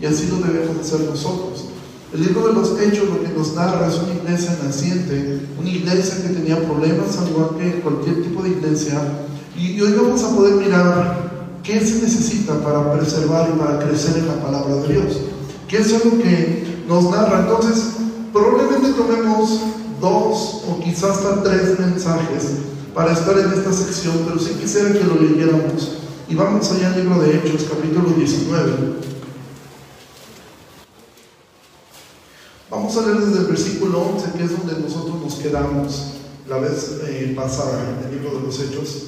y así lo debemos hacer nosotros. El libro de los Hechos lo que nos narra es una iglesia naciente, una iglesia que tenía problemas al igual que cualquier tipo de iglesia, y hoy vamos a poder mirar qué se necesita para preservar y para crecer en la palabra de Dios, que es lo que nos narra. Entonces, probablemente tomemos dos o quizás hasta tres mensajes para estar en esta sección, pero sí quisiera que lo leyéramos. Y vamos allá al libro de Hechos, capítulo 19. Vamos a leer desde el versículo 11, que es donde nosotros nos quedamos la vez eh, pasada en el libro de los Hechos.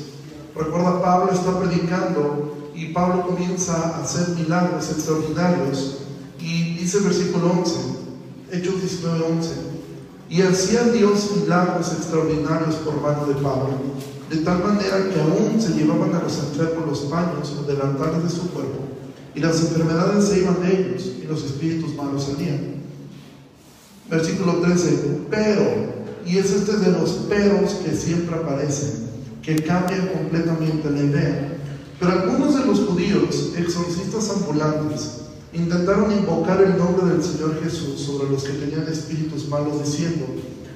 Recuerda, Pablo está predicando y Pablo comienza a hacer milagros extraordinarios. Y dice el versículo 11, Hechos 19, 11. Y hacía Dios milagros extraordinarios por mano de Pablo, de tal manera que aún se llevaban a los enfermos los paños o delantales de su cuerpo, y las enfermedades se iban de ellos, y los espíritus malos salían. Versículo 13, pero, y es este de los peros que siempre aparecen, que cambian completamente la idea. Pero algunos de los judíos, exorcistas ambulantes, intentaron invocar el nombre del Señor Jesús sobre los que tenían espíritus malos, diciendo,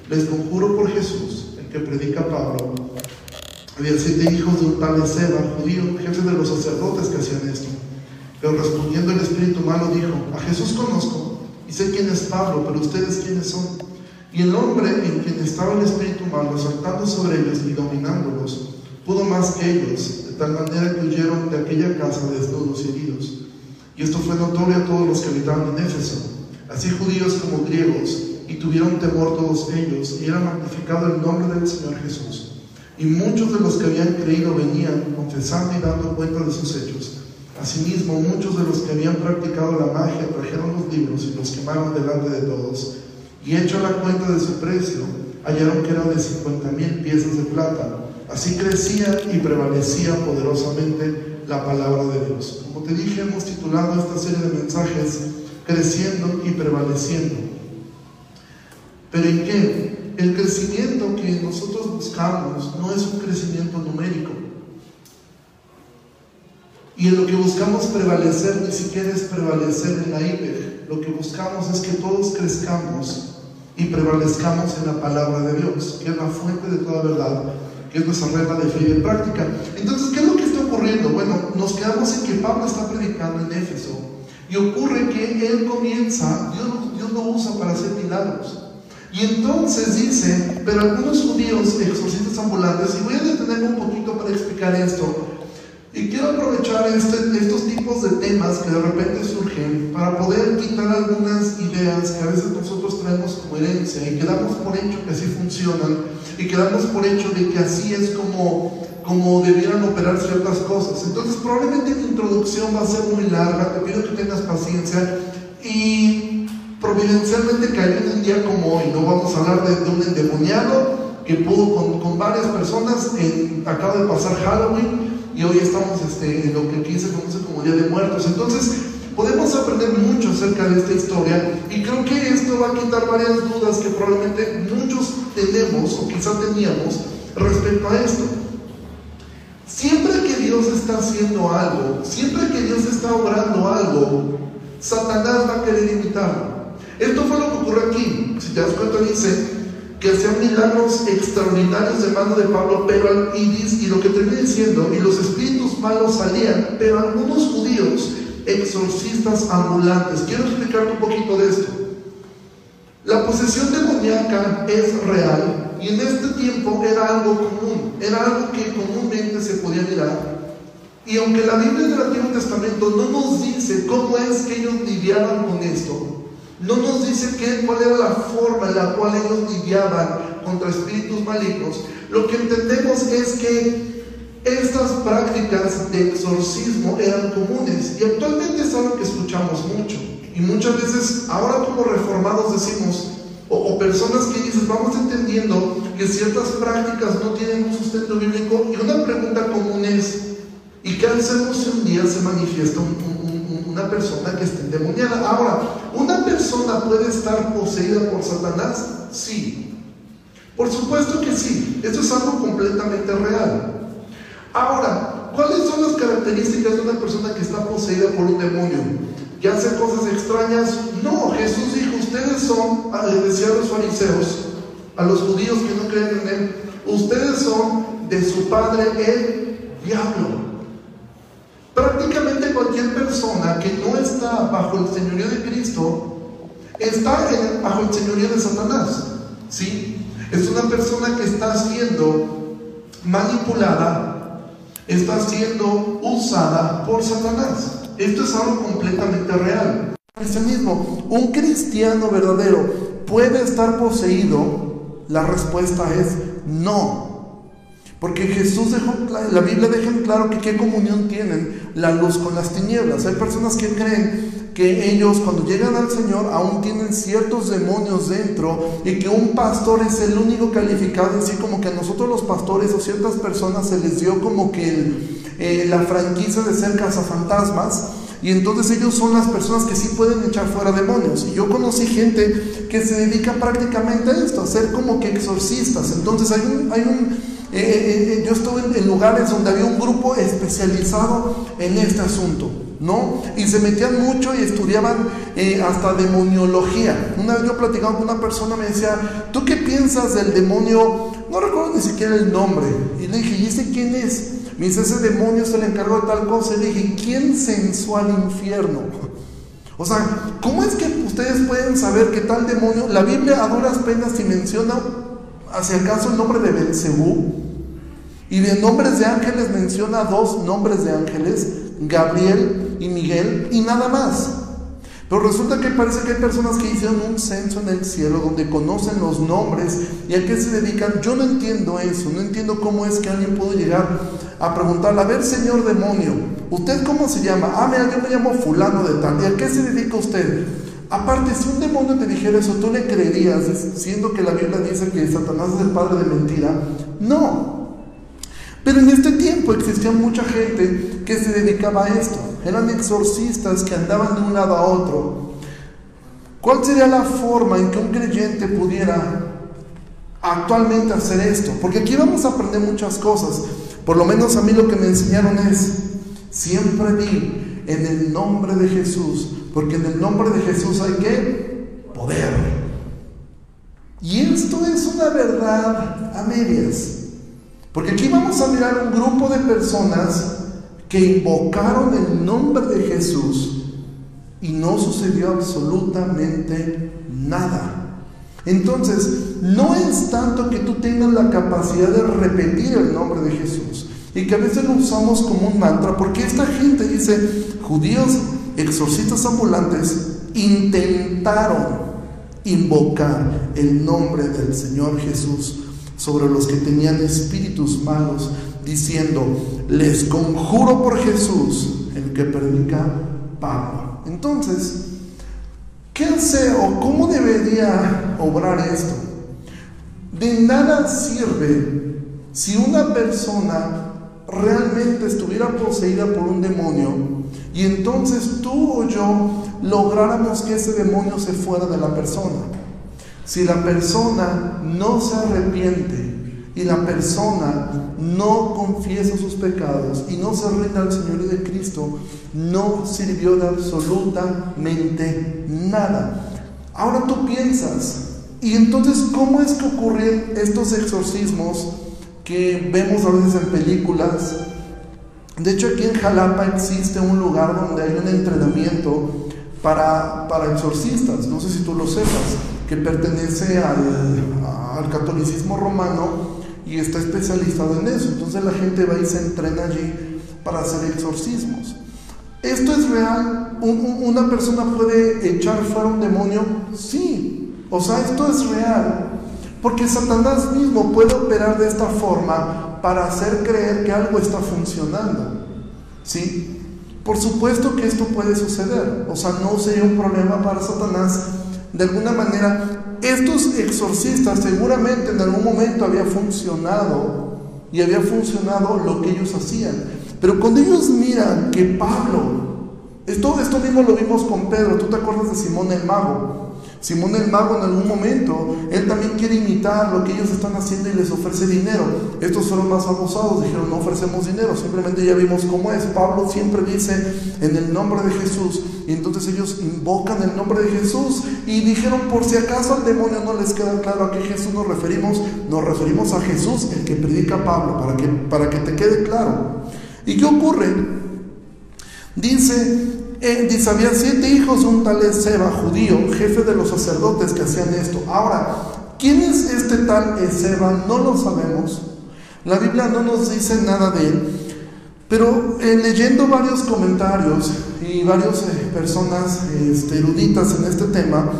les conjuro por Jesús, el que predica Pablo. Había siete hijos de un tal Seba, judío, jefe de los sacerdotes que hacían esto. Pero respondiendo el espíritu malo dijo, a Jesús conozco y sé quién es Pablo, pero ustedes quiénes son. Y el hombre en quien estaba el espíritu malo, saltando sobre ellos y dominándolos, pudo más que ellos, de tal manera que huyeron de aquella casa desnudos y heridos. Y esto fue notorio a todos los que habitaban en Éfeso, así judíos como griegos, y tuvieron temor todos ellos, y era magnificado el nombre del Señor Jesús. Y muchos de los que habían creído venían confesando y dando cuenta de sus hechos. Asimismo, muchos de los que habían practicado la magia trajeron los libros y los quemaron delante de todos. Y hecho la cuenta de su precio, hallaron que eran de cincuenta mil piezas de plata. Así crecía y prevalecía poderosamente la palabra de Dios. Como te dije, hemos titulado esta serie de mensajes Creciendo y prevaleciendo. Pero ¿en qué? El crecimiento que nosotros buscamos no es un crecimiento numérico. Y en lo que buscamos prevalecer ni siquiera es prevalecer en la IPEG. Lo que buscamos es que todos crezcamos y prevalezcamos en la palabra de Dios, que es la fuente de toda verdad, que es nuestra regla de fe y de práctica. Entonces, ¿qué es lo que ocurriendo? Bueno, nos quedamos en que Pablo está predicando en Éfeso y ocurre que él comienza, Dios, Dios lo usa para hacer milagros. Y entonces dice, pero algunos judíos exorcistas ambulantes, y voy a detenerme un poquito para explicar esto, y quiero aprovechar este, estos tipos de temas que de repente surgen para poder quitar algunas ideas que a veces nosotros traemos como herencia y quedamos por hecho que así funcionan y quedamos por hecho de que así es como como debieran operar ciertas cosas. Entonces probablemente mi introducción va a ser muy larga, te pido que tengas paciencia y providencialmente caeré en un día como hoy, no vamos a hablar de, un endemoniado que pudo con, con varias personas, en, acaba de pasar Halloween y hoy estamos este, en lo que aquí se conoce como Día de Muertos. Entonces podemos aprender mucho acerca de esta historia y creo que esto va a quitar varias dudas que probablemente muchos tenemos o quizás teníamos respecto a esto. Siempre que Dios está haciendo algo, siempre que Dios está obrando algo, Satanás va a querer imitarlo. Esto fue lo que ocurrió aquí. Si te das cuenta, dice que hacían milagros extraordinarios de mano de Pablo, pero y, y lo que termina diciendo, y los espíritus malos salían, pero algunos judíos, exorcistas ambulantes. Quiero explicarte un poquito de esto. La posesión demoníaca es real, y en este tiempo era algo común, era algo que comúnmente se podía mirar. Y aunque la Biblia del Antiguo Testamento no nos dice cómo es que ellos lidiaban con esto, no nos dice qué, cuál era la forma en la cual ellos lidiaban contra espíritus malignos, lo que entendemos es que estas prácticas de exorcismo eran comunes y actualmente es algo que escuchamos mucho. Y muchas veces, ahora como reformados decimos, o, personas que dices, vamos entendiendo que ciertas prácticas no tienen un sustento bíblico y una pregunta común es, ¿y qué hacemos si un día se manifiesta una persona que está endemoniada? Ahora, ¿una persona puede estar poseída por Satanás? Sí. Por supuesto que sí. Esto es algo completamente real. Ahora, ¿cuáles son las características de una persona que está poseída por un demonio? que hace cosas extrañas. No, Jesús dijo, ustedes son, ah, le decía a los fariseos, a los judíos que no creen en él, ustedes son de su padre el diablo. Prácticamente cualquier persona que no está bajo el señorío de Cristo está bajo el señorío de Satanás. ¿Sí? Es una persona que está siendo manipulada, está siendo usada por Satanás. Esto es algo completamente real. Mismo, un cristiano verdadero puede estar poseído. La respuesta es no. Porque Jesús dejó, la Biblia deja en claro que qué comunión tienen la luz con las tinieblas. Hay personas que creen que ellos cuando llegan al Señor aún tienen ciertos demonios dentro y que un pastor es el único calificado, así como que a nosotros los pastores o ciertas personas se les dio como que eh, la franquicia de ser cazafantasmas. Y entonces ellos son las personas que sí pueden echar fuera demonios. Y yo conocí gente que se dedica prácticamente a esto, a ser como que exorcistas. Entonces hay un, hay un eh, eh, yo estuve en lugares donde había un grupo especializado en este asunto. ¿no? Y se metían mucho y estudiaban eh, hasta demoniología. Una vez yo platicaba con una persona, me decía, ¿tú qué piensas del demonio? No recuerdo ni siquiera el nombre. Y le dije, ¿y ese quién es? Me dice, ese demonio se le encargó de tal cosa. Y le dije, ¿quién censó al infierno? O sea, ¿cómo es que ustedes pueden saber que tal demonio, la Biblia a duras penas si menciona, hacia acaso el nombre de Belcebú? Y de nombres de ángeles menciona dos nombres de ángeles, Gabriel y Miguel, y nada más. Pero resulta que parece que hay personas que hicieron un censo en el cielo donde conocen los nombres y a qué se dedican. Yo no entiendo eso, no entiendo cómo es que alguien pudo llegar a preguntarle, a ver señor demonio, ¿usted cómo se llama? Ah, mira, yo me llamo fulano de tal. ¿Y a qué se dedica usted? Aparte, si un demonio te dijera eso, ¿tú le creerías, siendo que la Biblia dice que Satanás es el padre de mentira? No, pero en este tiempo existía mucha gente que se dedicaba a esto. Eran exorcistas que andaban de un lado a otro. ¿Cuál sería la forma en que un creyente pudiera actualmente hacer esto? Porque aquí vamos a aprender muchas cosas. Por lo menos a mí lo que me enseñaron es, siempre di en el nombre de Jesús, porque en el nombre de Jesús hay que poder. Y esto es una verdad a medias. Porque aquí vamos a mirar un grupo de personas que invocaron el nombre de Jesús y no sucedió absolutamente nada. Entonces, no es tanto que tú tengas la capacidad de repetir el nombre de Jesús y que a veces lo usamos como un mantra, porque esta gente dice, judíos exorcistas ambulantes intentaron invocar el nombre del Señor Jesús sobre los que tenían espíritus malos, diciendo, les conjuro por Jesús, el que predica Pablo. Entonces, ¿qué hace o cómo debería obrar esto? De nada sirve si una persona realmente estuviera poseída por un demonio y entonces tú o yo lográramos que ese demonio se fuera de la persona. Si la persona no se arrepiente y la persona no confiesa sus pecados y no se rinde al Señor de Cristo, no sirvió de absolutamente nada. Ahora tú piensas, ¿y entonces cómo es que ocurren estos exorcismos que vemos a veces en películas? De hecho, aquí en Jalapa existe un lugar donde hay un entrenamiento para, para exorcistas, no sé si tú lo sepas que pertenece al, catolicismo romano y está especializado en eso. Entonces la gente va y se entrena allí para hacer exorcismos. ¿Esto es real? ¿Una persona puede echar fuera un demonio? Sí. O sea, esto es real. Porque Satanás mismo puede operar de esta forma para hacer creer que algo está funcionando. ¿Sí? Por supuesto que esto puede suceder. O sea, no sería un problema para Satanás de alguna manera, estos exorcistas seguramente en algún momento había funcionado y había funcionado lo que ellos hacían. Pero cuando ellos miran que Pablo, esto, esto mismo lo vimos con Pedro, tú te acuerdas de Simón el mago, Simón el mago en algún momento, él también quiere imitar lo que ellos están haciendo y les ofrece dinero. Estos fueron más abusados, dijeron no ofrecemos dinero, simplemente ya vimos cómo es. Pablo siempre dice en el nombre de Jesús y entonces ellos invocan el nombre de Jesús y dijeron por si acaso al demonio no les queda claro a qué Jesús nos referimos, nos referimos a Jesús, el que predica Pablo, para que, para que te quede claro. ¿Y qué ocurre? Dice eh, dice, siete hijos un tal Ezeba, judío, jefe de los sacerdotes que hacían esto. Ahora, ¿quién es este tal Ezeba? No lo sabemos. La Biblia no nos dice nada de él. Pero eh, leyendo varios comentarios y varias eh, personas este, eruditas en este tema,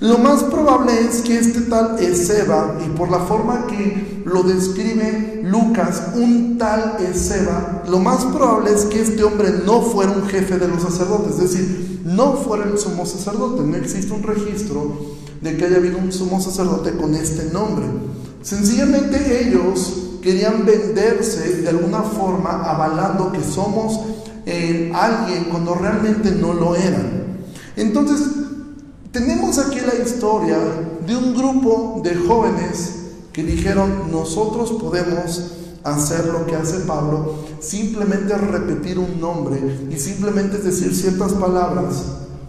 lo más probable es que este tal Ezeba, y por la forma que lo describe Lucas, un tal Ezeba, lo más probable es que este hombre no fuera un jefe de los sacerdotes, es decir, no fuera el sumo sacerdote. No existe un registro de que haya habido un sumo sacerdote con este nombre. Sencillamente ellos querían venderse de alguna forma avalando que somos eh, alguien cuando realmente no lo eran. Entonces, tenemos aquí la historia de un grupo de jóvenes que dijeron, nosotros podemos hacer lo que hace Pablo, simplemente repetir un nombre y simplemente decir ciertas palabras.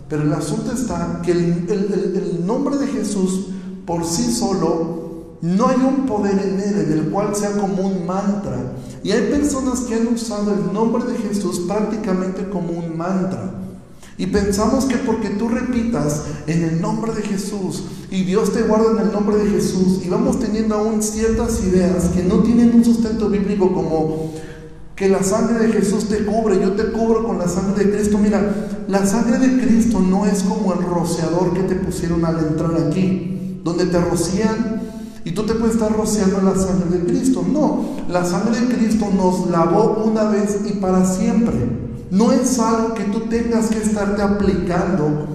Pero el asunto está que el, nombre de Jesús por sí solo no hay un poder en él en el cual sea como un mantra. Y hay personas que han usado el nombre de Jesús prácticamente como un mantra. Y pensamos que porque tú repitas en el nombre de Jesús y Dios te guarda en el nombre de Jesús y vamos teniendo aún ciertas ideas que no tienen un sustento bíblico como que la sangre de Jesús te cubre, yo te cubro con la sangre de Cristo. Mira, la sangre de Cristo no es como el rociador que te pusieron al entrar aquí, donde te rocían y tú te puedes estar rociando la sangre de Cristo. No, la sangre de Cristo nos lavó una vez y para siempre. No es algo que tú tengas que estarte aplicando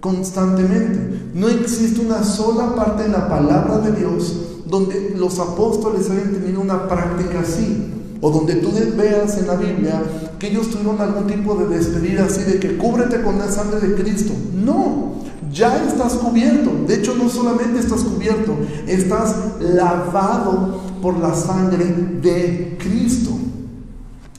constantemente. No existe una sola parte en la palabra de Dios donde los apóstoles hayan tenido una práctica así. O donde tú veas en la Biblia que ellos tuvieron algún tipo de despedida así de que cúbrete con la sangre de Cristo. No, ya estás cubierto. De hecho, no solamente estás cubierto, estás lavado por la sangre de Cristo.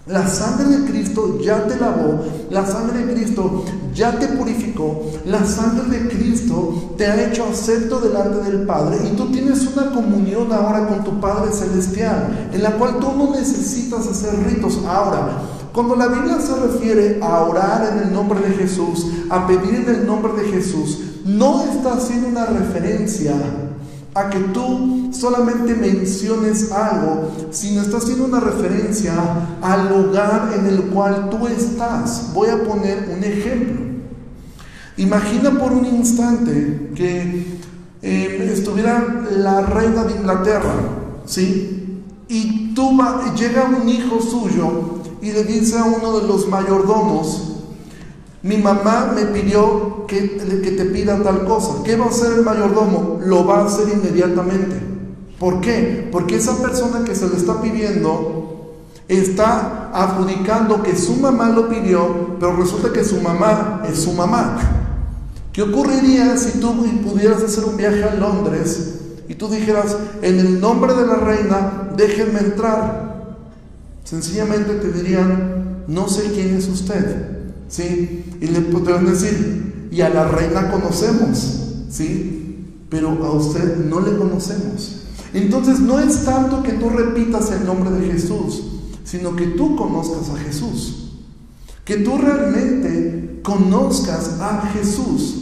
La sangre de Cristo ya te lavó, la sangre de Cristo ya te purificó, la sangre de Cristo te ha hecho acepto delante del Padre y tú tienes una comunión ahora con tu Padre Celestial, en la cual tú no necesitas hacer ritos. Ahora, cuando la Biblia se refiere a orar en el nombre de Jesús, a pedir en el nombre de Jesús, no está haciendo una referencia a que tú solamente menciones algo, sino está haciendo una referencia al lugar en el cual tú estás. Voy a poner un ejemplo. Imagina por un instante que eh, estuviera la reina de Inglaterra, ¿sí? Y llega un hijo suyo y le dice a uno de los mayordomos, mi mamá me pidió que, que, te pida tal cosa. ¿Qué va a hacer el mayordomo? Lo va a hacer inmediatamente. ¿Por qué? Porque esa persona que se lo está pidiendo está adjudicando que su mamá lo pidió, pero resulta que su mamá es su mamá. ¿Qué ocurriría si tú pudieras hacer un viaje a Londres y tú dijeras, en el nombre de la reina, déjenme entrar? Sencillamente te dirían, no sé quién es usted. ¿Sí? Y le podrán decir, y a la reina conocemos, ¿sí? Pero a usted no le conocemos. Entonces no es tanto que tú repitas el nombre de Jesús, sino que tú conozcas a Jesús. Que tú realmente conozcas a Jesús.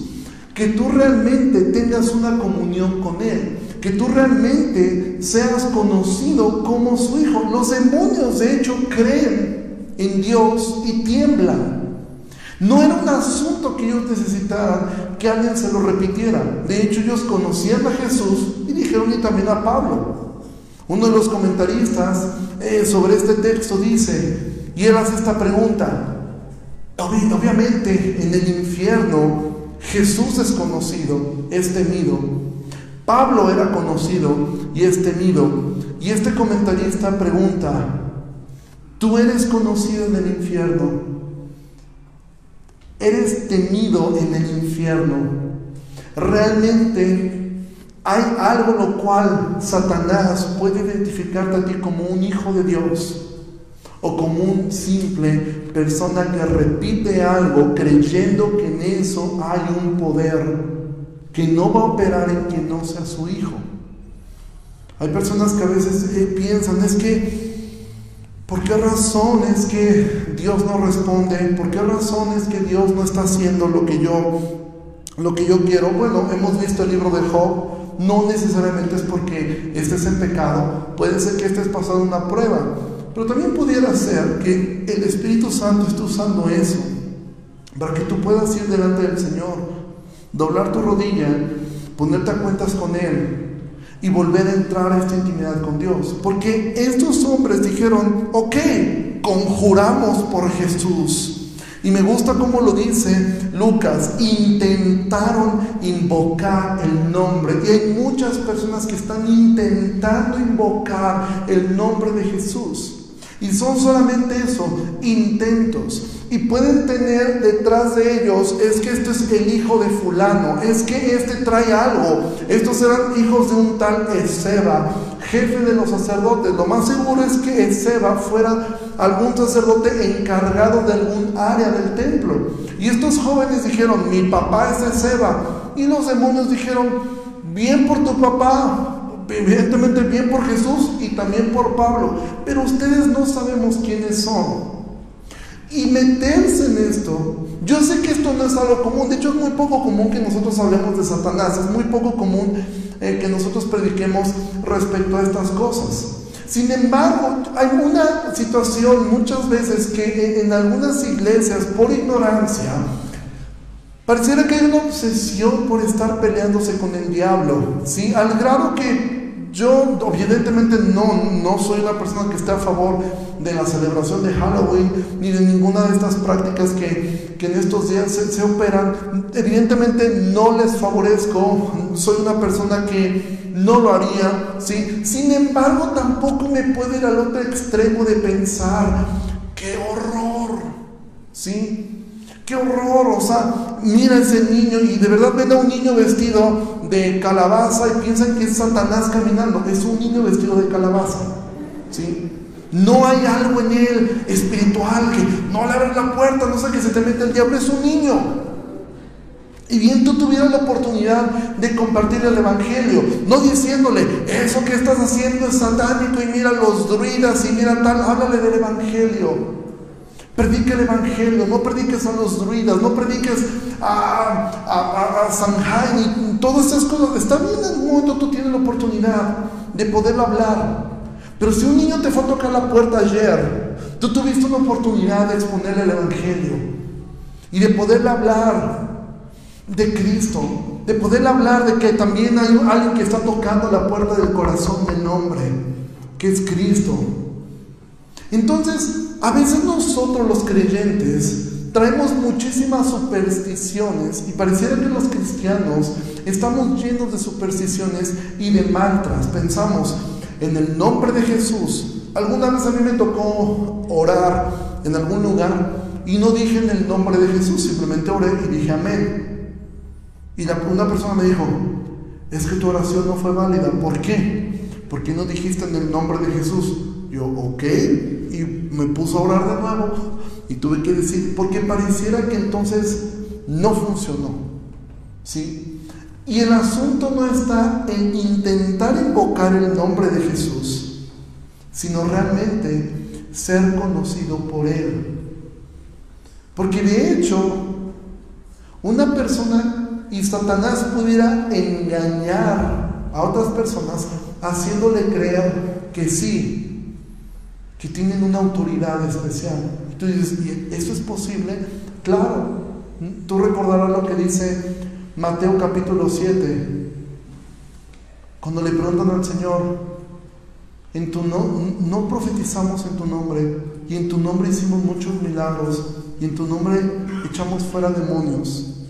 Que tú realmente tengas una comunión con Él. Que tú realmente seas conocido como su Hijo. Los demonios de hecho creen en Dios y tiemblan. No era un asunto que ellos necesitaran que alguien se lo repitiera. De hecho, ellos conocían a Jesús y dijeron y también a Pablo. Uno de los comentaristas eh, sobre este texto dice, y él hace esta pregunta, obviamente en el infierno Jesús es conocido, es temido. Pablo era conocido y es temido. Y este comentarista pregunta, ¿tú eres conocido en el infierno? Eres temido en el infierno. Realmente hay algo lo cual Satanás puede identificarte a ti como un hijo de Dios o como un simple persona que repite algo creyendo que en eso hay un poder que no va a operar en quien no sea su hijo. Hay personas que a veces eh, piensan, es que, ¿por qué razón es que Dios no responde? ¿Por qué razón es que Dios no está haciendo lo que yo, lo que yo quiero? Bueno, hemos visto el libro de Job, no necesariamente es porque estés en pecado, puede ser que estés pasando una prueba, pero también pudiera ser que el Espíritu Santo esté usando eso para que tú puedas ir delante del Señor, doblar tu rodilla, ponerte a cuentas con Él y volver a entrar a esta intimidad con Dios. Porque estos hombres dijeron, ok, conjuramos por Jesús. Y me gusta como lo dice Lucas, intentaron invocar el nombre. Y hay muchas personas que están intentando invocar el nombre de Jesús. Y son solamente eso, intentos. Y pueden tener detrás de ellos, es que este es el hijo de fulano, es que este trae algo. Estos eran hijos de un tal Ezeba, jefe de los sacerdotes. Lo más seguro es que Ezeba fuera algún sacerdote encargado de algún área del templo. Y estos jóvenes dijeron, mi papá es Ezeba. Y los demonios dijeron, bien por tu papá, evidentemente bien por Jesús y también por Pablo, pero ustedes no sabemos quiénes son. Y meterse en esto, yo sé que esto no es algo común, de hecho es muy poco común que nosotros hablemos de Satanás, es muy poco común eh, que nosotros prediquemos respecto a estas cosas. Sin embargo, hay una situación muchas veces que en, en algunas iglesias, por ignorancia, Pareciera que hay una obsesión por estar peleándose con el diablo, ¿sí? Al grado que yo, evidentemente, no, no soy una persona que esté a favor de la celebración de Halloween ni de ninguna de estas prácticas que, que en estos días se, se, operan. Evidentemente, no les favorezco, soy una persona que no lo haría, ¿sí? Sin embargo, tampoco me puedo ir al otro extremo de pensar, ¡qué horror! ¿Sí? ¡Qué horror! O sea, mira ese niño y de verdad ven a un niño vestido de calabaza y piensan que es Satanás caminando. Es un niño vestido de calabaza. ¿Sí? No hay algo en él espiritual que no le abres la puerta, no sé que se te mete el diablo, es un niño. Y bien tú tuvieras la oportunidad de compartir el Evangelio, no diciéndole, eso que estás haciendo es satánico y mira los druidas y mira tal, háblale del Evangelio. Predique el Evangelio, no prediques a los druidas, no prediques a, a, a, Jaime, todas esas cosas. Está bien, en un momento tú tienes la oportunidad de poder hablar. Pero si un niño te fue a tocar la puerta ayer, tú tuviste una oportunidad de exponerle el Evangelio y de poderle hablar de Cristo, de poderle hablar de que también hay alguien que está tocando la puerta del corazón del hombre, que es Cristo. Entonces, a veces nosotros los creyentes traemos muchísimas supersticiones y pareciera que los cristianos estamos llenos de supersticiones y de mantras. Pensamos en el nombre de Jesús. Alguna vez a mí me tocó orar en algún lugar y no dije en el nombre de Jesús, simplemente oré y dije amén. Y una persona me dijo, es que tu oración no fue válida. ¿Por qué? Porque no dijiste en el nombre de Jesús. Yo, ok, y me puso a orar de nuevo y tuve que decir, porque pareciera que entonces no funcionó. ¿Sí? Y el asunto no está en intentar invocar el nombre de Jesús, sino realmente ser conocido por Él. Porque de hecho, una persona y Satanás pudiera engañar a otras personas haciéndole creer que sí, que tienen una autoridad especial. Y tú dices, ¿y eso es posible? Claro. Tú recordarás lo que dice Mateo capítulo 7, cuando le preguntan al Señor, en tu no, no profetizamos en tu nombre, y en tu nombre hicimos muchos milagros, y en tu nombre echamos fuera demonios.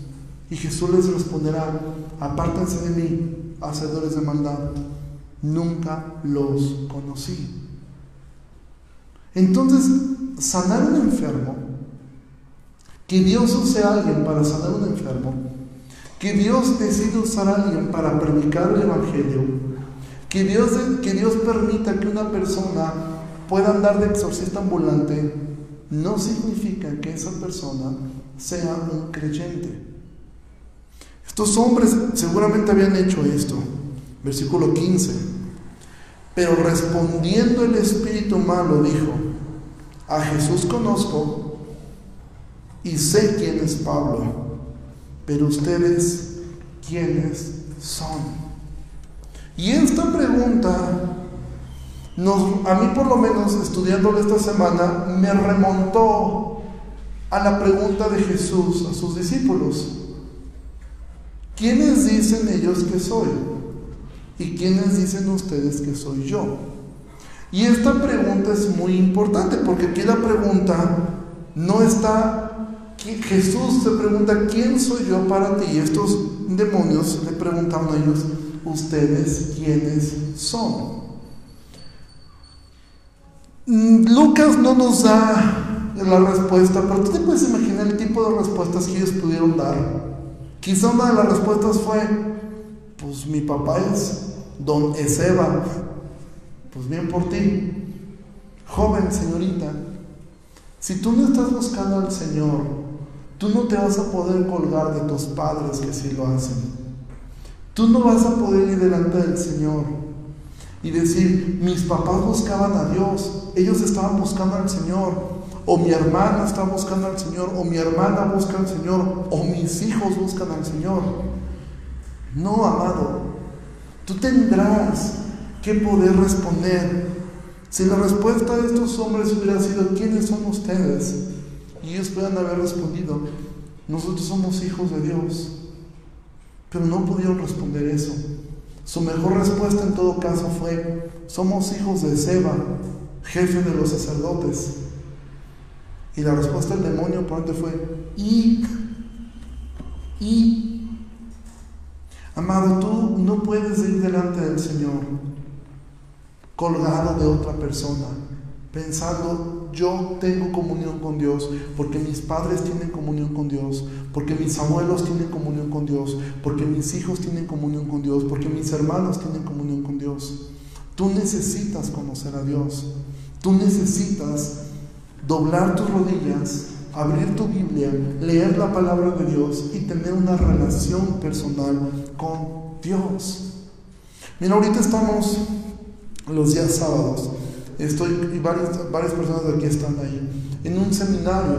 Y Jesús les responderá, apártense de mí, hacedores de maldad, nunca los conocí. Entonces, sanar un enfermo, que Dios use a alguien para sanar un enfermo, que Dios decide usar a alguien para predicar el Evangelio, que Dios, que Dios permita que una persona pueda andar de exorcista ambulante, no significa que esa persona sea un creyente. Estos hombres seguramente habían hecho esto. Versículo 15. Pero respondiendo el espíritu malo dijo, a Jesús conozco y sé quién es Pablo, pero ustedes, ¿quiénes son? Y esta pregunta, nos, a mí por lo menos estudiándolo esta semana, me remontó a la pregunta de Jesús a sus discípulos. ¿Quiénes dicen ellos que soy? ¿Y quiénes dicen ustedes que soy yo? Y esta pregunta es muy importante porque aquí la pregunta no está, Jesús se pregunta, ¿quién soy yo para ti? Y estos demonios le preguntaron a ellos, ¿ustedes quiénes son? Mm, Lucas no nos da la respuesta, pero tú te puedes imaginar el tipo de respuestas que ellos pudieron dar. Quizá una de las respuestas fue, pues mi papá es don Ezeba, pues bien por ti. Joven señorita, si tú no estás buscando al Señor, tú no te vas a poder colgar de tus padres que sí lo hacen. Tú no vas a poder ir delante del Señor y decir, mis papás buscaban a Dios, ellos estaban buscando al Señor, o mi hermana está buscando al Señor, o mi hermana busca al Señor, o mis hijos buscan al Señor. No, amado, tú tendrás que poder responder. Si la respuesta de estos hombres hubiera sido, ¿quiénes son ustedes? Y ellos puedan haber respondido, nosotros somos hijos de Dios. Pero no pudieron responder eso. Su mejor respuesta en todo caso fue, somos hijos de Seba, jefe de los sacerdotes. Y la respuesta del demonio por fue, y, y, amado, tú no puedes ir delante del Señor colgado de otra persona, pensando, yo tengo comunión con Dios, porque mis padres tienen comunión con Dios, porque mis abuelos tienen comunión con Dios, porque mis hijos tienen comunión con Dios, porque mis hermanos tienen comunión con Dios. Tú necesitas conocer a Dios. Tú necesitas doblar tus rodillas, abrir tu Biblia, leer la palabra de Dios y tener una relación personal con Dios. Mira, ahorita estamos los días sábados. Estoy, y varias, varias personas de aquí están ahí, en un seminario.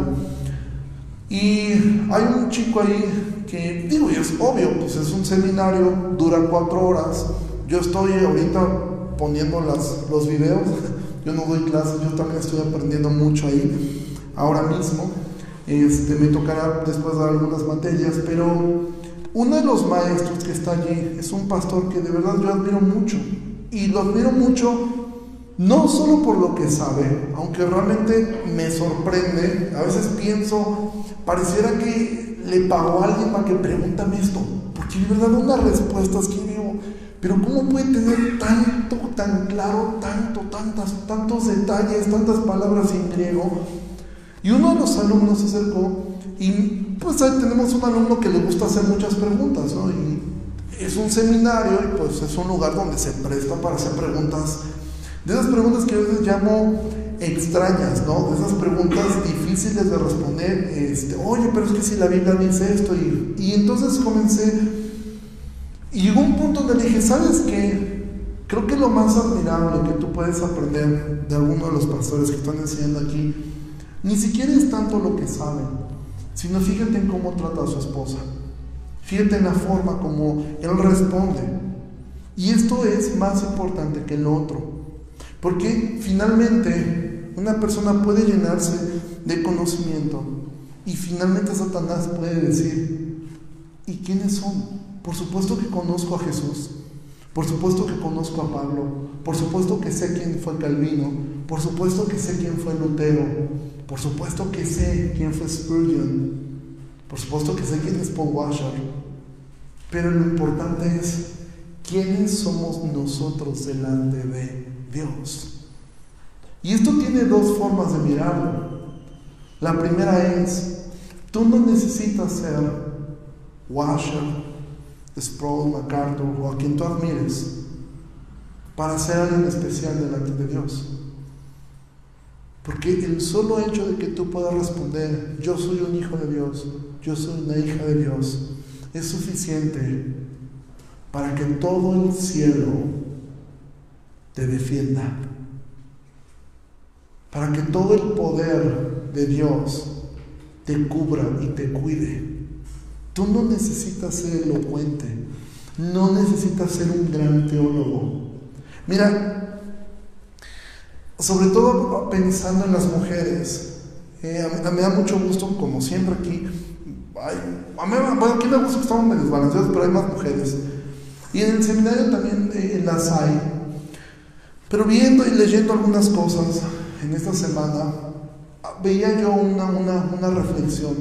Y hay un chico ahí que, digo, y es obvio, pues es un seminario, dura cuatro horas. Yo estoy ahorita poniendo las, los videos yo no doy clases, yo también estoy aprendiendo mucho ahí ahora mismo. Este, me tocará después dar algunas materias, pero uno de los maestros que está allí es un pastor que de verdad yo admiro mucho. Y lo admiro mucho no solo por lo que sabe, aunque realmente me sorprende, a veces pienso, pareciera que le pagó a alguien para que pregúntame esto, porque de verdad unas respuestas que digo, pero ¿cómo puede tener tanto, tan claro, tanto, tantas, tantos detalles, tantas palabras en griego? Y uno de los alumnos se acercó y pues ahí tenemos un alumno que le gusta hacer muchas preguntas, ¿no? Y es un seminario y pues es un lugar donde se presta para hacer preguntas, de esas preguntas que a veces llamo extrañas, ¿no? De esas preguntas difíciles de responder, este, oye, pero es que si la Biblia dice esto, y, y entonces comencé y llegó un punto donde dije, ¿sabes qué? Creo que lo más admirable que tú puedes aprender de alguno de los pastores que están enseñando aquí, ni siquiera es tanto lo que saben, sino fíjate en cómo trata a su esposa. Fíjate en la forma como él responde. Y esto es más importante que el otro. Porque finalmente una persona puede llenarse de conocimiento y finalmente Satanás puede decir, ¿y quiénes son? Por supuesto que conozco a Jesús. Por supuesto que conozco a Pablo. Por supuesto que sé quién fue Calvino. Por supuesto que sé quién fue Lutero. Por supuesto que sé quién fue Spurgeon. Por supuesto que sé quién es Paul Washer. Pero lo importante es quiénes somos nosotros delante de Dios. Y esto tiene dos formas de mirarlo. La primera es, tú no necesitas ser Washer, Sproul, MacArthur o a quien tú admires para ser alguien especial delante de Dios. Porque el solo hecho de que tú puedas responder, yo soy un hijo de Dios, yo soy una hija de Dios, es suficiente para que todo el cielo te defienda. Para que todo el poder de Dios te cubra y te cuide. Tú no necesitas ser elocuente, no necesitas ser un gran teólogo. Mira, sobre todo pensando en las mujeres, eh, me da mucho gusto, como siempre aquí, mí, bueno, aquí me gusta que estamos medio desbalanceados, pero hay más mujeres. Y en el seminario también eh, las hay. Pero viendo y leyendo algunas cosas en esta semana, veía yo una, una, una reflexión.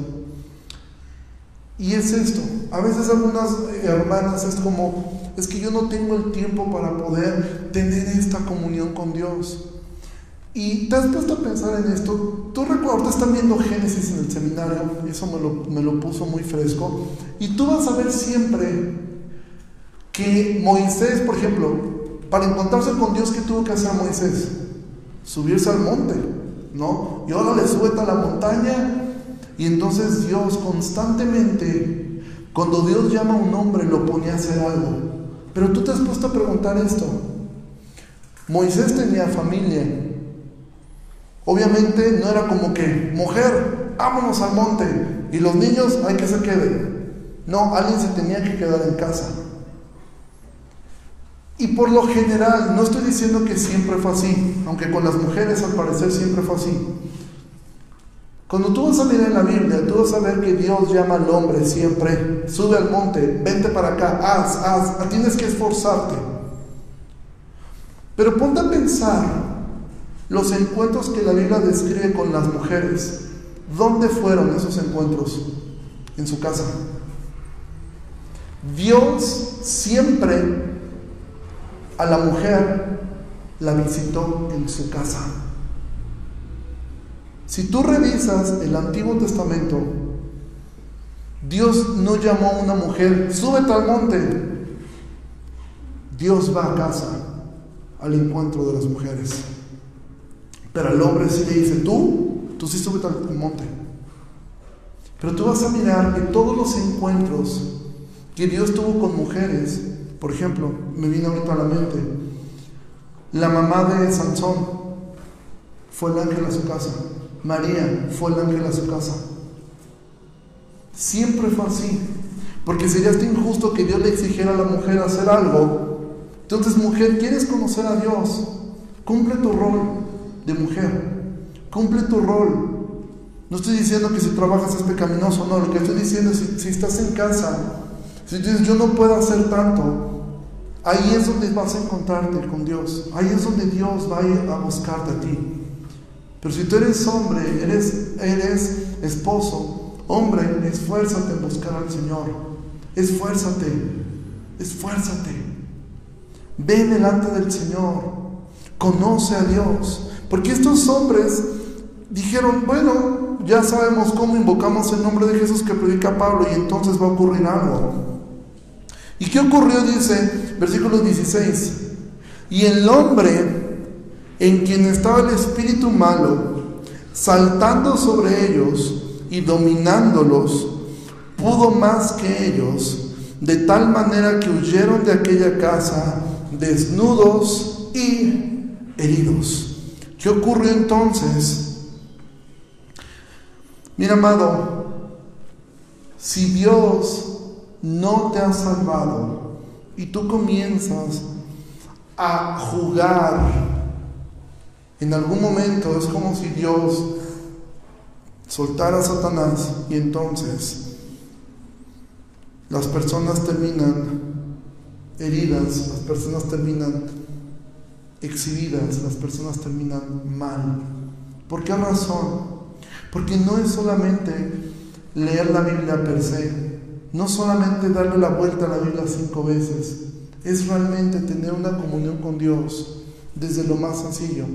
Y es esto, a veces algunas hermanas es como, es que yo no tengo el tiempo para poder tener esta comunión con Dios. Y te has puesto a pensar en esto. Tú recuerdas, están viendo Génesis en el seminario, eso me lo, me lo puso muy fresco. Y tú vas a ver siempre que Moisés, por ejemplo, para encontrarse con Dios, ¿qué tuvo que hacer Moisés? Subirse al monte, ¿no? Y ahora le sube a la montaña y entonces Dios constantemente, cuando Dios llama a un hombre, lo pone a hacer algo. Pero tú te has puesto a preguntar esto. Moisés tenía familia. Obviamente no era como que, mujer, vámonos al monte y los niños hay que se queden. No, alguien se tenía que quedar en casa. Y por lo general, no estoy diciendo que siempre fue así, aunque con las mujeres al parecer siempre fue así. Cuando tú vas a mirar en la Biblia, tú vas a ver que Dios llama al hombre siempre, sube al monte, vente para acá, haz, haz, tienes que esforzarte. Pero ponte a pensar los encuentros que la Biblia describe con las mujeres. ¿Dónde fueron esos encuentros? En su casa. Dios siempre a la mujer la visitó en su casa. Si tú revisas el Antiguo Testamento, Dios no llamó a una mujer, súbete al monte. Dios va a casa al encuentro de las mujeres. Pero al hombre sí le dice, tú, tú sí súbete al monte. Pero tú vas a mirar que todos los encuentros que Dios tuvo con mujeres, por ejemplo, me viene ahorita a la mente, la mamá de Sansón fue el ángel a su casa. María fue el ángel a su casa. Siempre fue así. Porque sería hasta injusto que Dios le exigiera a la mujer hacer algo. Entonces, mujer, ¿quieres conocer a Dios? Cumple tu rol de mujer. Cumple tu rol. No estoy diciendo que si trabajas es pecaminoso, no. Lo que estoy diciendo es si, si estás en casa, si dices yo no puedo hacer tanto, ahí es donde vas a encontrarte con Dios. Ahí es donde Dios va a ir a buscarte a ti. Pero si tú eres hombre, eres, eres esposo, hombre, esfuérzate en buscar al Señor. Esfuérzate, esfuérzate. Ven delante del Señor. Conoce a Dios. Porque estos hombres dijeron, bueno, ya sabemos cómo invocamos el nombre de Jesús que predica Pablo y entonces va a ocurrir algo. ¿Y qué ocurrió? Dice, versículo 16. Y el hombre en quien estaba el espíritu malo, saltando sobre ellos y dominándolos, pudo más que ellos, de tal manera que huyeron de aquella casa desnudos y heridos. ¿Qué ocurrió entonces? Mira, amado, si Dios no te ha salvado y tú comienzas a jugar en algún momento es como si Dios soltara a Satanás y entonces las personas terminan heridas, las personas terminan exhibidas, las personas terminan mal. ¿Por qué razón? Porque no es solamente leer la Biblia per se, no solamente darle la vuelta a la Biblia cinco veces, es realmente tener una comunión con Dios desde lo más sencillo,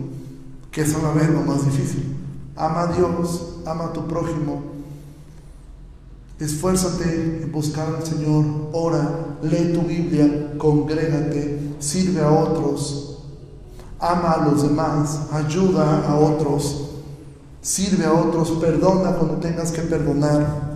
que es a la vez lo más difícil. Ama a Dios, ama a tu prójimo. Esfuérzate en buscar al Señor, ora, lee tu Biblia, congrégate, sirve a otros, ama a los demás, ayuda a otros, sirve a otros, perdona cuando tengas que perdonar.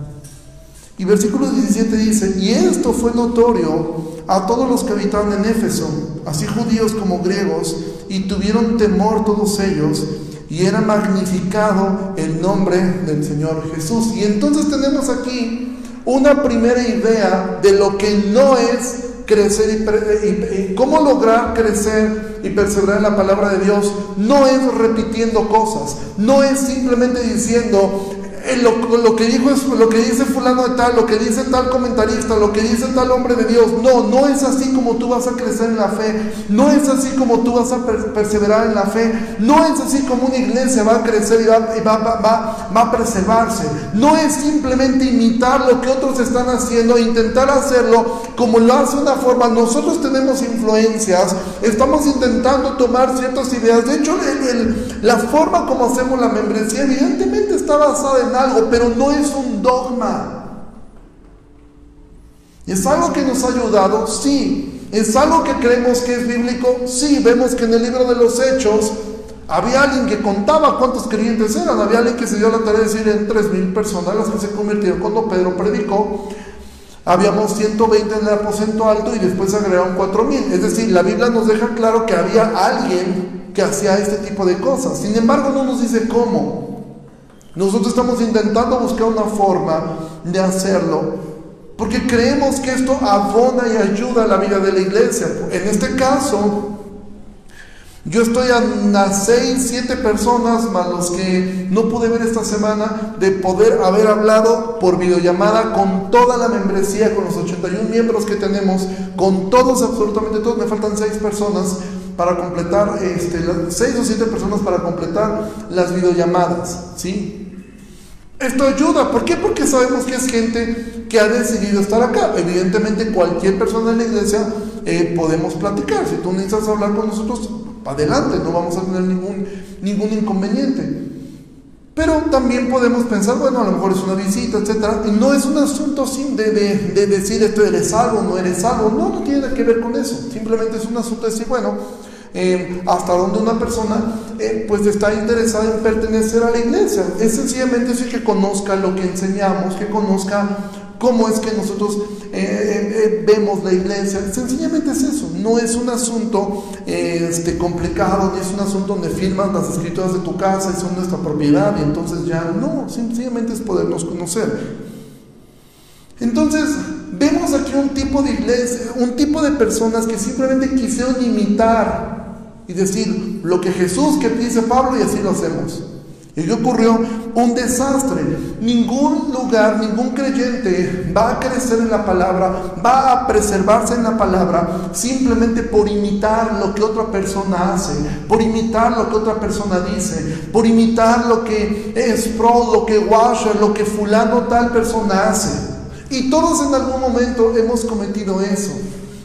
Y versículo 17 dice, y esto fue notorio a todos los que habitaban en Éfeso, así judíos como griegos, y tuvieron temor todos ellos, y era magnificado el nombre del Señor Jesús. Y entonces tenemos aquí una primera idea de lo que no es crecer y, cómo lograr crecer y perseverar en la palabra de Dios. No es repitiendo cosas, no es simplemente diciendo, lo, que dijo es lo que dice fulano de tal, lo que dice tal comentarista, lo que dice tal hombre de Dios. No, no es así como tú vas a crecer en la fe. No es así como tú vas a perseverar en la fe. No es así como una iglesia va a crecer y va, va, va, a preservarse. No es simplemente imitar lo que otros están haciendo e intentar hacerlo como lo hace una forma. Nosotros tenemos influencias, estamos intentando tomar ciertas ideas. De hecho, la forma como hacemos la membresía evidentemente está basada en algo, pero no es un dogma. ¿Es algo que nos ha ayudado? Sí. ¿Es algo que creemos que es bíblico? Sí. Vemos que en el libro de los Hechos había alguien que contaba cuántos creyentes eran. Había alguien que se dio la tarea de decir en tres mil personas las que se convirtieron cuando Pedro predicó. Habíamos 120 en el aposento alto y después agregaron 4000. Es decir, la Biblia nos deja claro que había alguien que hacía este tipo de cosas. Sin embargo, no nos dice cómo. Nosotros estamos intentando buscar una forma de hacerlo porque creemos que esto abona y ayuda a la vida de la iglesia. En este caso, yo estoy a unas 6, 7 personas más los que no pude ver esta semana de poder haber hablado por videollamada con toda la membresía, con los 81 miembros que tenemos, con todos, absolutamente todos, me faltan 6 personas para completar, este, 6 o 7 personas para completar las videollamadas, ¿sí? Esto ayuda, ¿por qué? Porque sabemos que es gente que ha decidido estar acá. Evidentemente cualquier persona en la iglesia eh, podemos platicar. Si tú necesitas hablar con nosotros, adelante, no vamos a tener ningún, ningún inconveniente. Pero también podemos pensar, bueno, a lo mejor es una visita, etc. Y no es un asunto sin de, de, decir esto eres algo, no eres algo. No, no tiene que ver con eso. Simplemente es un asunto de decir, bueno, eh, hasta donde una persona eh, pues está interesada en pertenecer a la iglesia. Es sencillamente eso que conozca lo que enseñamos, que conozca cómo es que nosotros eh, vemos la iglesia. Sencillamente es eso, no es un asunto este, complicado, ni es un asunto donde firmas las escrituras de tu casa y son nuestra propiedad y entonces ya no, sencillamente es podernos conocer. Entonces, vemos aquí un tipo de iglesia, un tipo de personas que simplemente quisieron imitar y decir lo que Jesús que dice Pablo y así lo hacemos. Y ocurrió un desastre. Ningún lugar, ningún creyente va a crecer en la palabra, va a preservarse en la palabra simplemente por imitar lo que otra persona hace, por imitar lo que otra persona dice, por imitar lo que es pro, lo que Washer, lo que fulano tal persona hace. Y todos en algún momento hemos cometido eso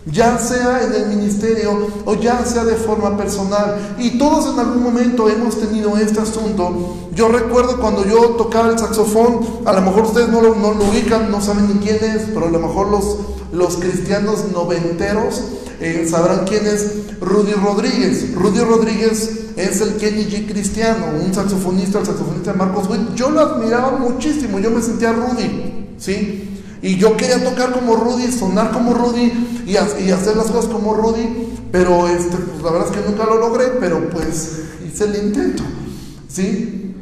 ya sea en el ministerio o ya sea de forma personal. Y todos en algún momento hemos tenido este asunto. Yo recuerdo cuando yo tocaba el saxofón, a lo mejor ustedes no lo, ubican, no saben ni quién es, pero a lo mejor los, los cristianos noventeros eh, sabrán quién es Rudy Rodríguez. Rudy Rodríguez es el Kenny G cristiano, un saxofonista, el saxofonista de Marcos Witt. Yo lo admiraba muchísimo, yo me sentía Rudy, ¿sí? Y yo quería tocar como Rudy, sonar como Rudy y, hacer las cosas como Rudy, pero este, pues, la verdad es que nunca lo logré, pero pues hice el intento. ¿Sí?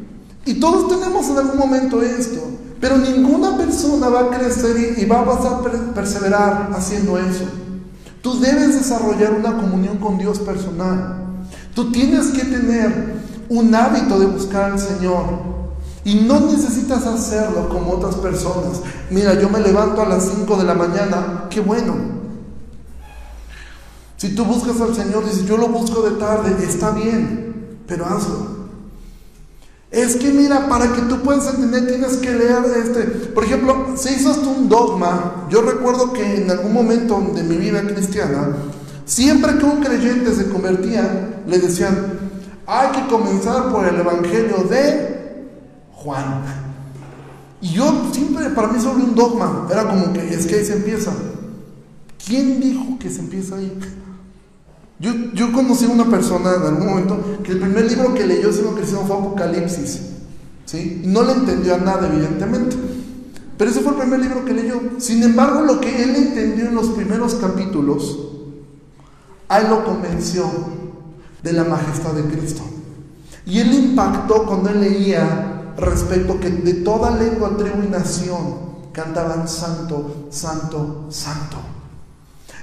Y todos tenemos en algún momento esto, pero ninguna persona va a crecer y, va a a perseverar haciendo eso. Tú debes desarrollar una comunión con Dios personal. Tú tienes que tener un hábito de buscar al Señor. Y no necesitas hacerlo como otras personas. Mira, yo me levanto a las 5 de la mañana, qué bueno. Si tú buscas al Señor, dices, yo lo busco de tarde, está bien, pero hazlo. Es que mira, para que tú puedas entender tienes que leer este. Por ejemplo, se hizo un dogma. Yo recuerdo que en algún momento de mi vida cristiana, siempre que un creyente se convertía, le decían, hay que comenzar por el Evangelio de Juan. Y yo siempre, para mí sobre un dogma, era como que es que ahí se empieza. ¿Quién dijo que se empieza ahí? Yo, yo conocí a una persona en algún momento que el primer libro que leyó siendo cristiano fue Apocalipsis. ¿sí? No le entendió a nada, evidentemente. Pero ese fue el primer libro que leyó. Sin embargo, lo que él entendió en los primeros capítulos, a él lo convenció de la majestad de Cristo. Y él impactó cuando él leía respecto que de toda lengua, tribu y nación cantaban santo, santo, santo.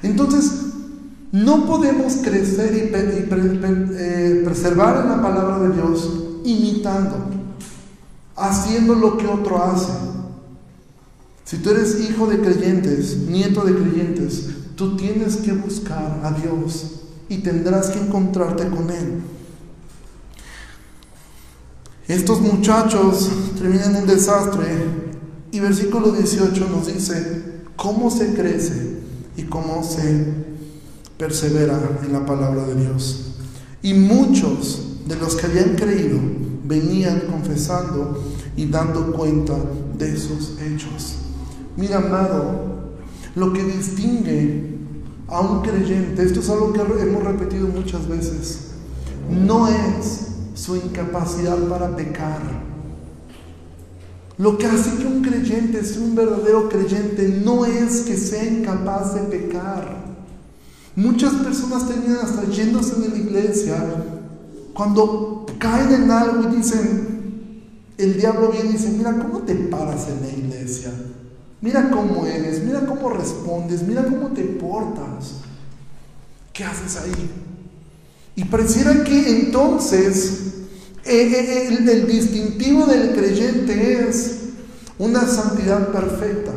Entonces, no podemos crecer y, eh, preservar en la palabra de Dios imitando, haciendo lo que otro hace. Si tú eres hijo de creyentes, nieto de creyentes, tú tienes que buscar a Dios y tendrás que encontrarte con Él. Estos muchachos terminan un desastre y versículo 18 nos dice cómo se crece y cómo se persevera en la palabra de Dios. Y muchos de los que habían creído venían confesando y dando cuenta de esos hechos. Mira, amado, lo que distingue a un creyente, esto es algo que hemos repetido muchas veces, no es su incapacidad para pecar. Lo que hace que un creyente sea un verdadero creyente no es que sea incapaz de pecar. Muchas personas terminan hasta yéndose de la iglesia cuando caen en algo y dicen, el diablo viene y dice, mira cómo te paras en la iglesia, mira cómo eres, mira cómo respondes, mira cómo te portas, ¿qué haces ahí? Y pareciera que entonces el, el distintivo del creyente es una santidad perfecta.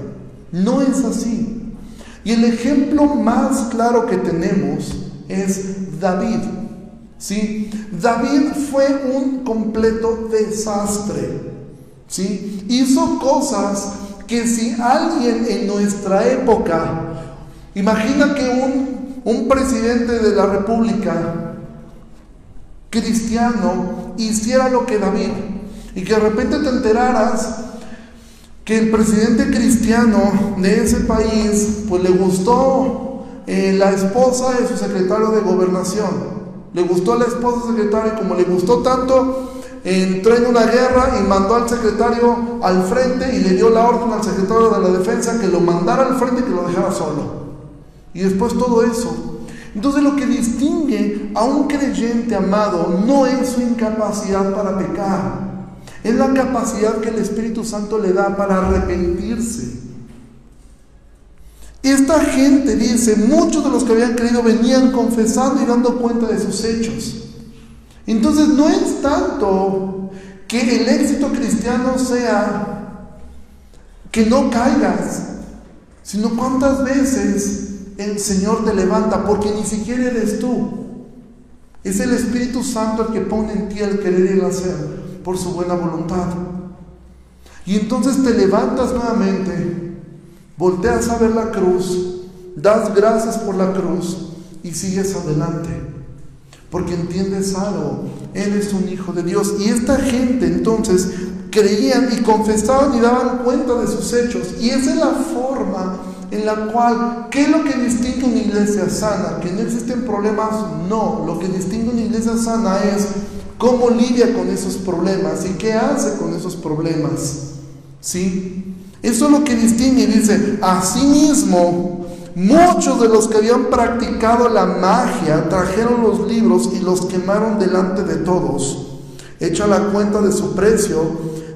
No es así. Y el ejemplo más claro que tenemos es David. ¿sí? David fue un completo desastre. ¿sí? Hizo cosas que si alguien en nuestra época, imagina que un, un presidente de la República cristiano hiciera lo que David y que de repente te enteraras que el presidente cristiano de ese país, pues le gustó eh, la esposa de su secretario de gobernación. Le gustó la esposa secretaria como le gustó tanto, entró en una guerra y mandó al secretario al frente y le dio la orden al secretario de la defensa que lo mandara al frente y que lo dejara solo. Y después todo eso. Entonces lo que distingue a un creyente amado no es su incapacidad para pecar, es la capacidad que el Espíritu Santo le da para arrepentirse. Esta gente dice, muchos de los que habían creído venían confesando y dando cuenta de sus hechos. Entonces no es tanto que el éxito cristiano sea que no caigas, sino cuántas veces el Señor te levanta, porque ni siquiera eres tú. Es el Espíritu Santo el que pone en ti el querer y el hacer por su buena voluntad. Y entonces te levantas nuevamente, volteas a ver la cruz, das gracias por la cruz y sigues adelante. Porque entiendes algo, eres un hijo de Dios. Y esta gente entonces creían y confesaban y daban cuenta de sus hechos. Y esa es la forma en la cual, ¿qué es lo que distingue una iglesia sana? ¿Que no existen problemas? No, lo que distingue una iglesia sana es cómo lidia con esos problemas y qué hace con esos problemas. ¿Sí? Eso es lo que distingue. Dice, asimismo, muchos de los que habían practicado la magia trajeron los libros y los quemaron delante de todos. Hecha la cuenta de su precio,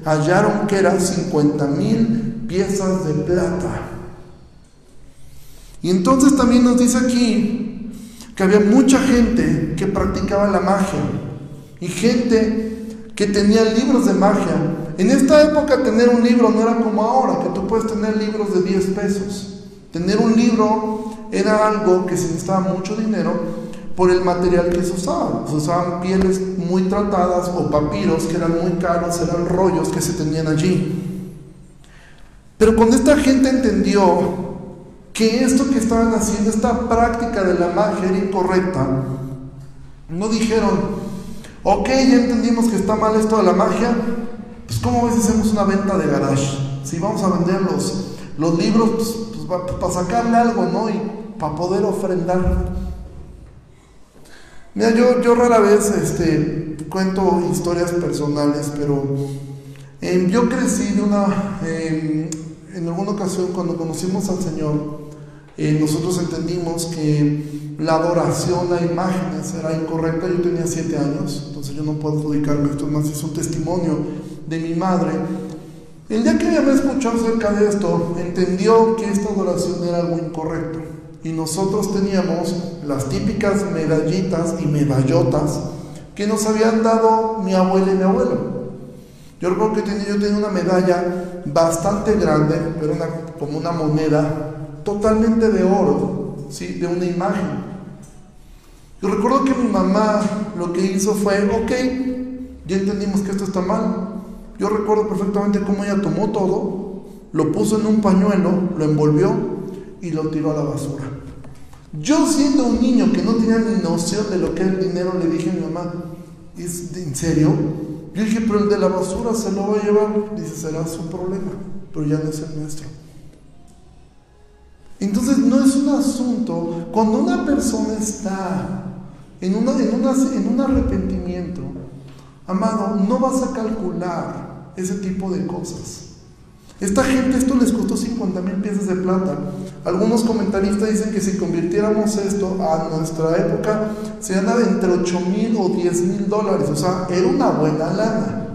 hallaron que eran 50 mil piezas de plata. Y entonces también nos dice aquí que había mucha gente que practicaba la magia y gente que tenía libros de magia. En esta época tener un libro no era como ahora, que tú puedes tener libros de 10 pesos. Tener un libro era algo que se necesitaba mucho dinero por el material que se usaba. Se usaban pieles muy tratadas o papiros que eran muy caros, eran rollos que se tenían allí. Pero cuando esta gente entendió que esto que estaban haciendo, esta práctica de la magia era incorrecta, no dijeron, Ok, ya entendimos que está mal esto de la magia. Pues, ¿cómo ves si hacemos una venta de garage? Si vamos a vender los, los libros pues, pues, para sacarle algo, ¿no? Y para poder ofrendar. Mira, yo, yo rara vez este, cuento historias personales, pero em, yo crecí de una, em, en alguna ocasión cuando conocimos al Señor, eh, nosotros entendimos que la adoración a imágenes era incorrecta. Yo tenía siete años, entonces yo no puedo adjudicarme esto, más es un testimonio de mi madre. El día que ella me escuchó acerca de esto, entendió que esta adoración era algo incorrecto. Y nosotros teníamos las típicas medallitas y medallotas que nos habían dado mi abuela y mi abuelo. Yo recuerdo que tenía, yo tenía una medalla bastante grande, pero una, como una moneda totalmente de oro, ¿sí? de una imagen. Yo recuerdo que mi mamá lo que hizo fue, ok, ya entendimos que esto está mal. Yo recuerdo perfectamente cómo ella tomó todo, lo puso en un pañuelo, lo envolvió y lo tiró a la basura. Yo siendo un niño que no tenía ni noción de lo que era el dinero, le dije a mi mamá, ¿es en serio? Yo dije, pero el de la basura se lo va a llevar. Dice, será su problema, pero ya no es el nuestro. Entonces no es un asunto, cuando una persona está en, una, en, un arrepentimiento, amado, no vas a calcular ese tipo de cosas. Esta gente, esto les costó 50 mil piezas de plata. Algunos comentaristas dicen que si convirtiéramos esto a nuestra época, se anda de entre 8 mil o 10 mil dólares. O sea, era una buena lana.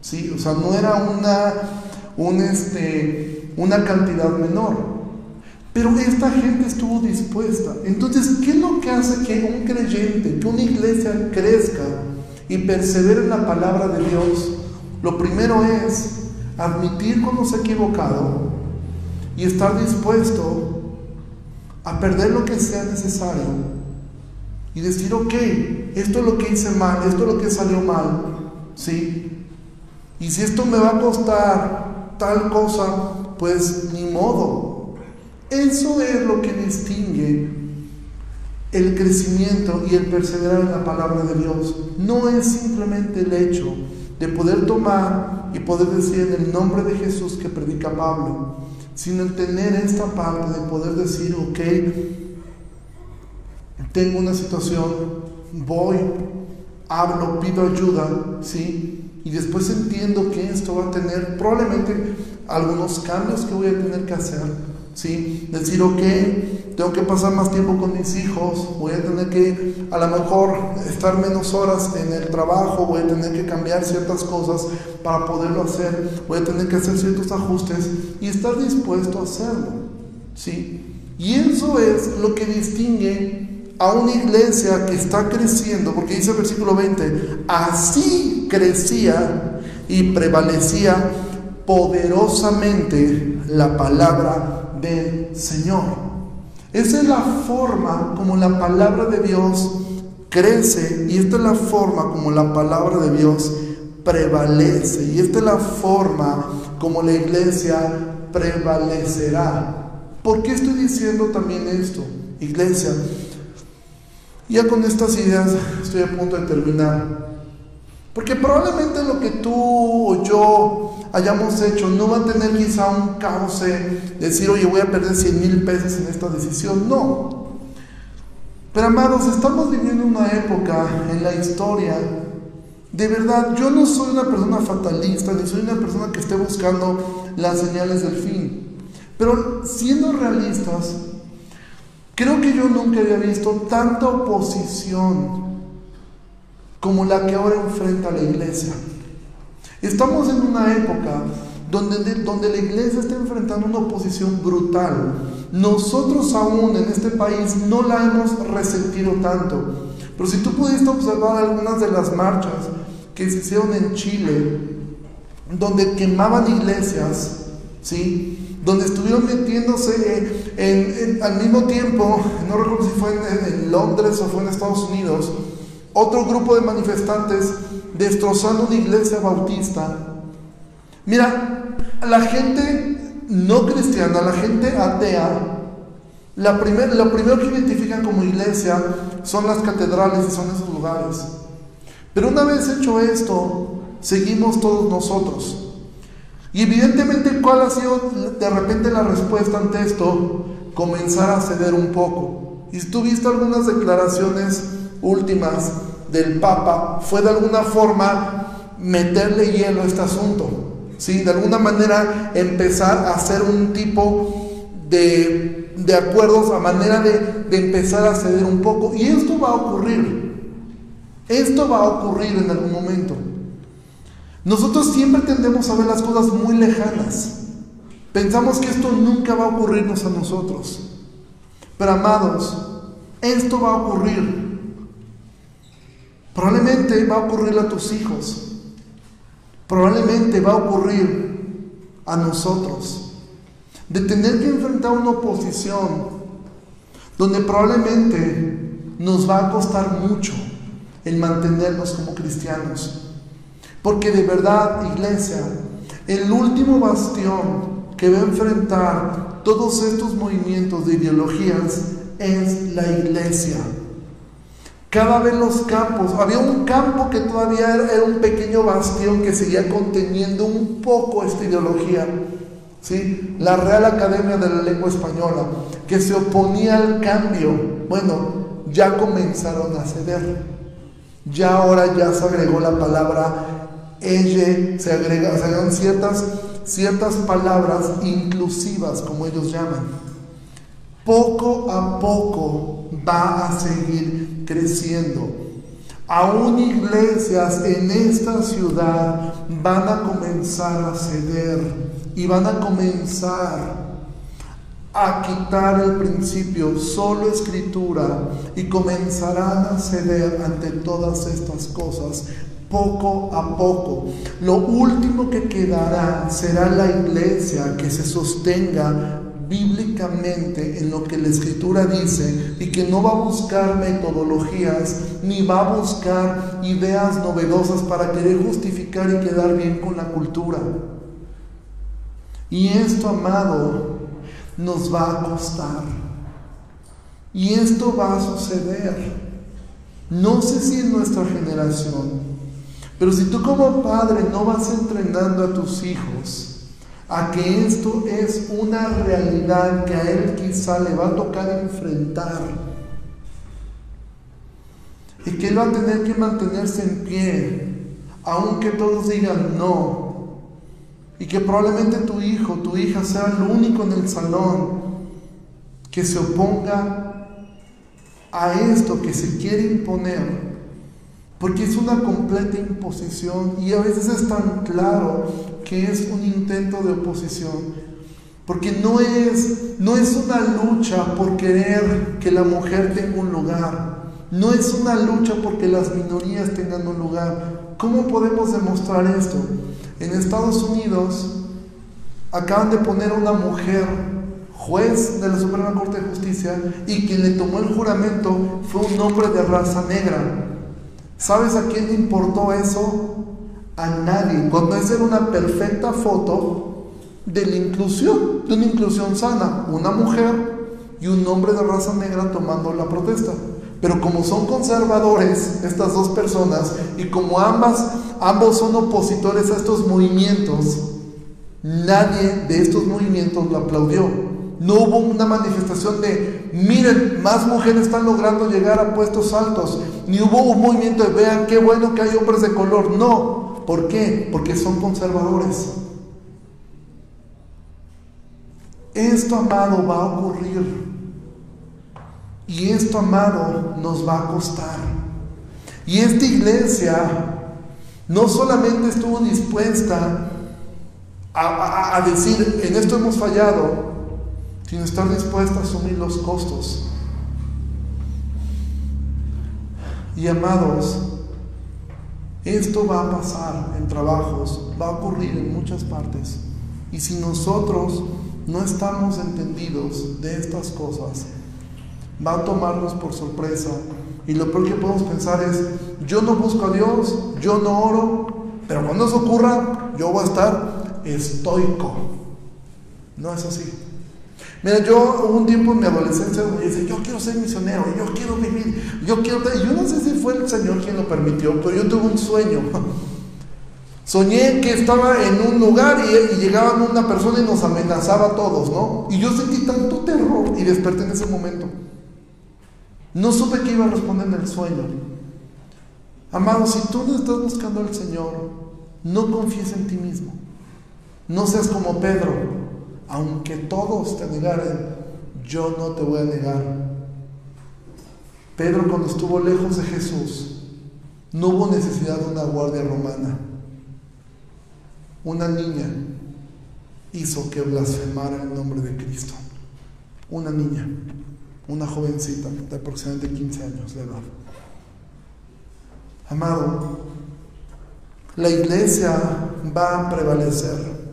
¿sí? O sea, no era una, un, este, una cantidad menor. Pero esta gente estuvo dispuesta. Entonces, ¿qué es lo que hace que un creyente, que una iglesia crezca y persevere en la palabra de Dios? Lo primero es admitir cuando se ha equivocado y estar dispuesto a perder lo que sea necesario y decir, ok, esto es lo que hice mal, esto es lo que salió mal, ¿sí? Y si esto me va a costar tal cosa, pues ni modo, eso es lo que distingue el crecimiento y el perseverar en la palabra de Dios. No es simplemente el hecho de poder tomar y poder decir en el nombre de Jesús que predica Pablo, sino el tener esta parte de poder decir, ok, tengo una situación, voy, hablo, pido ayuda, ¿sí? Y después entiendo que esto va a tener probablemente algunos cambios que voy a tener que hacer ¿sí? Decir, ok, tengo que pasar más tiempo con mis hijos, voy a tener que a lo mejor estar menos horas en el trabajo, voy a tener que cambiar ciertas cosas para poderlo hacer, voy a tener que hacer ciertos ajustes y estar dispuesto a hacerlo, ¿sí? Y eso es lo que distingue a una iglesia que está creciendo, porque dice el versículo 20, así crecía y prevalecía poderosamente la palabra Señor. Esa es la forma como la palabra de Dios crece y esta es la forma como la palabra de Dios prevalece y esta es la forma como la iglesia prevalecerá. ¿Por qué estoy diciendo también esto, iglesia? Ya con estas ideas estoy a punto de terminar. Porque probablemente lo que tú o yo hayamos hecho no va a tener quizá un cauce, decir, oye, voy a perder 100 mil pesos en esta decisión. No. Pero amados, estamos viviendo una época en la historia. De verdad, yo no soy una persona fatalista, ni soy una persona que esté buscando las señales del fin. Pero siendo realistas, creo que yo nunca había visto tanta oposición como la que ahora enfrenta la iglesia. Estamos en una época donde, donde la iglesia está enfrentando una oposición brutal. Nosotros aún en este país no la hemos resentido tanto. Pero si tú pudiste observar algunas de las marchas que se hicieron en Chile, donde quemaban iglesias, ¿sí? donde estuvieron metiéndose en, al mismo tiempo, no recuerdo si fue en Londres o fue en Estados Unidos, otro grupo de manifestantes destrozando una iglesia bautista. Mira, la gente no cristiana, la gente atea, la primer, lo primero que identifican como iglesia son las catedrales y son esos lugares. Pero una vez hecho esto, seguimos todos nosotros. Y evidentemente, ¿cuál ha sido de repente la respuesta ante esto? Comenzar a ceder un poco. Y si tú viste algunas declaraciones últimas del Papa, fue de alguna forma meterle hielo a este asunto. ¿sí? De alguna manera empezar a hacer un tipo de, de acuerdos a manera de, de empezar a ceder un poco. Y esto va a ocurrir. Esto va a ocurrir en algún momento. Nosotros siempre tendemos a ver las cosas muy lejanas. Pensamos que esto nunca va a ocurrirnos a nosotros. Pero amados, esto va a ocurrir. Probablemente va a ocurrir a tus hijos. Probablemente va a ocurrir a nosotros. De tener que enfrentar una oposición donde probablemente nos va a costar mucho el mantenernos como cristianos. Porque de verdad, iglesia, el último bastión que va a enfrentar todos estos movimientos de ideologías es la iglesia. Cada vez los campos, había un campo que todavía era, un pequeño bastión que seguía conteniendo un poco esta ideología. ¿sí? La Real Academia de la Lengua Española, que se oponía al cambio, bueno, ya comenzaron a ceder. Ya ahora ya se agregó la palabra ella se agrega, se agregan ciertas, ciertas palabras inclusivas, como ellos llaman. Poco a poco va a seguir creciendo. Aún iglesias en esta ciudad van a comenzar a ceder y van a comenzar a quitar el principio solo escritura y comenzarán a ceder ante todas estas cosas poco a poco. Lo último que quedará será la iglesia que se sostenga bíblicamente en lo que la escritura dice y que no va a buscar metodologías ni va a buscar ideas novedosas para querer justificar y quedar bien con la cultura. Y esto, amado, nos va a costar. Y esto va a suceder. No sé si en nuestra generación, pero si tú como padre no vas entrenando a tus hijos a que esto es una realidad que a él quizá le va a tocar enfrentar, y que él va a tener que mantenerse en pie, aunque todos digan no, y que probablemente tu hijo, tu hija sea el único en el salón que se oponga a esto que se quiere imponer porque es una completa imposición y a veces es tan claro que es un intento de oposición. Porque no es, no es una lucha por querer que la mujer tenga un lugar. No es una lucha porque las minorías tengan un lugar. ¿Cómo podemos demostrar esto? En Estados Unidos acaban de poner a una mujer juez de la Suprema Corte de Justicia y quien le tomó el juramento fue un hombre de raza negra. ¿Sabes a quién le importó eso? A nadie. Cuando es una perfecta foto de la inclusión, de una inclusión sana, una mujer y un hombre de raza negra tomando la protesta. Pero como son conservadores estas dos personas y como ambas, ambos son opositores a estos movimientos, nadie de estos movimientos lo aplaudió. No hubo una manifestación de, miren, más mujeres están logrando llegar a puestos altos. Ni hubo un movimiento de, vean qué bueno que hay hombres de color. No. ¿Por qué? Porque son conservadores. Esto, amado, va a ocurrir. Y esto, amado, nos va a costar. Y esta iglesia no solamente estuvo dispuesta a, a decir, en esto hemos fallado, sino estar dispuesta a asumir los costos. Y amados, esto va a pasar en trabajos, va a ocurrir en muchas partes. Y si nosotros no estamos entendidos de estas cosas, va a tomarnos por sorpresa. Y lo peor que podemos pensar es, yo no busco a Dios, yo no oro, pero cuando eso ocurra, yo voy a estar estoico. No es así. Mira, yo hubo un tiempo en mi adolescencia donde dije, yo quiero ser misionero, yo quiero vivir, yo quiero... Yo no sé si fue el Señor quien lo permitió, pero yo tuve un sueño. Soñé que estaba en un lugar y, y llegaba una persona y nos amenazaba a todos, ¿no? Y yo sentí tanto terror y desperté en ese momento. No supe qué iba a responder en el sueño. Amado, si tú no estás buscando al Señor, no confíes en ti mismo. No seas como Pedro. Aunque todos te negaren, yo no te voy a negar. Pedro cuando estuvo lejos de Jesús, no hubo necesidad de una guardia romana. Una niña hizo que blasfemara el nombre de Cristo. Una niña, una jovencita de aproximadamente 15 años de edad. Amado, la iglesia va a prevalecer.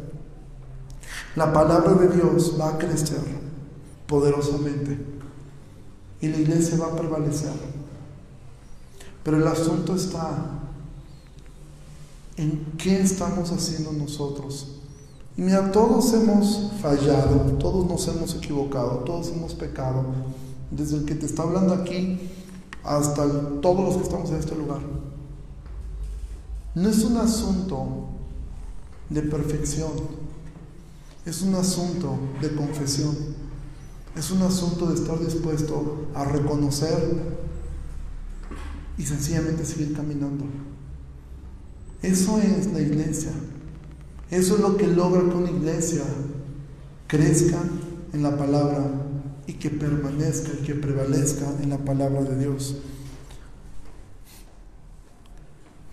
La palabra de Dios va a crecer poderosamente. Y la iglesia va a prevalecer. Pero el asunto está en qué estamos haciendo nosotros. Y mira, todos hemos fallado, todos nos hemos equivocado, todos hemos pecado. Desde el que te está hablando aquí hasta todos los que estamos en este lugar. No es un asunto de perfección, es un asunto de confesión, es un asunto de estar dispuesto a reconocer y sencillamente seguir caminando. Eso es la iglesia. Eso es lo que logra que una iglesia crezca en la palabra y que permanezca y que prevalezca en la palabra de Dios.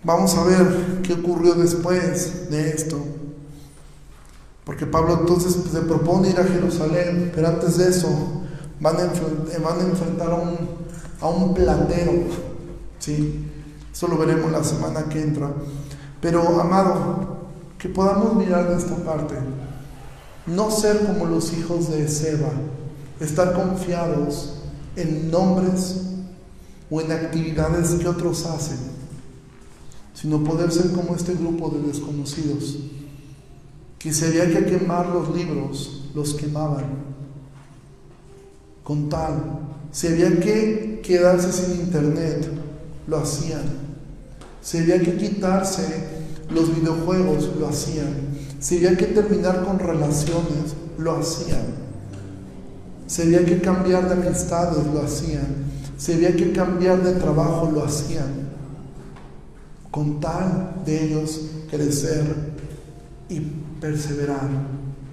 Vamos a ver qué ocurrió después de esto. Porque Pablo entonces se propone ir a Jerusalén, pero antes de eso van a, van a enfrentar a un, a un platero. ¿sí? Eso lo veremos la semana que entra. Pero, amado, que podamos mirar de esta parte. No ser como los hijos de Seba, estar confiados en nombres o en actividades que otros hacen sino poder ser como este grupo de desconocidos, que si había que quemar los libros, los quemaban, con tal, si había que quedarse sin internet, lo hacían, si había que quitarse los videojuegos, lo hacían, si había que terminar con relaciones, lo hacían, si había que cambiar de amistades, lo hacían, si había que cambiar de trabajo, lo hacían. Con tal de ellos crecer y perseverar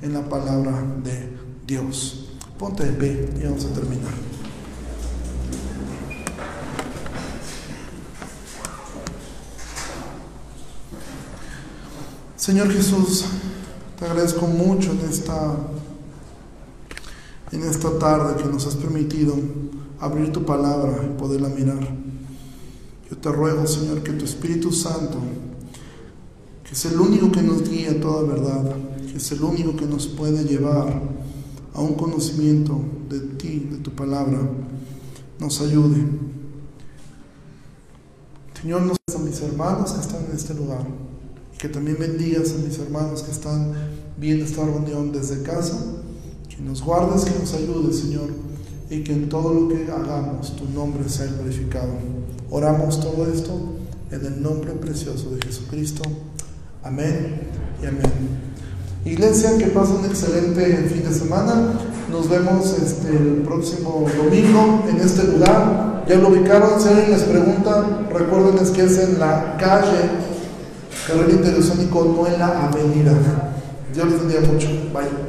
en la palabra de Dios. Ponte de pie y vamos a terminar. Señor Jesús, te agradezco mucho en esta en esta tarde que nos has permitido abrir tu palabra y poderla mirar. Yo te ruego, Señor, que tu Espíritu Santo, que es el único que nos guía a toda verdad, que es el único que nos puede llevar a un conocimiento de ti, de tu palabra, nos ayude. Señor, nos a mis hermanos que están en este lugar y que también bendigas a mis hermanos que están viendo esta reunión desde casa, que nos guardes, que nos ayudes, Señor, y que en todo lo que hagamos tu nombre sea glorificado. Oramos todo esto en el nombre precioso de Jesucristo. Amén y amén. Iglesia, que pasen un excelente fin de semana. Nos vemos este, el próximo domingo en este lugar. Ya lo ubicaron, si alguien les pregunta, recuerden que es en la calle Carrera Intersónico, no en la avenida. Dios les bendiga mucho. Bye.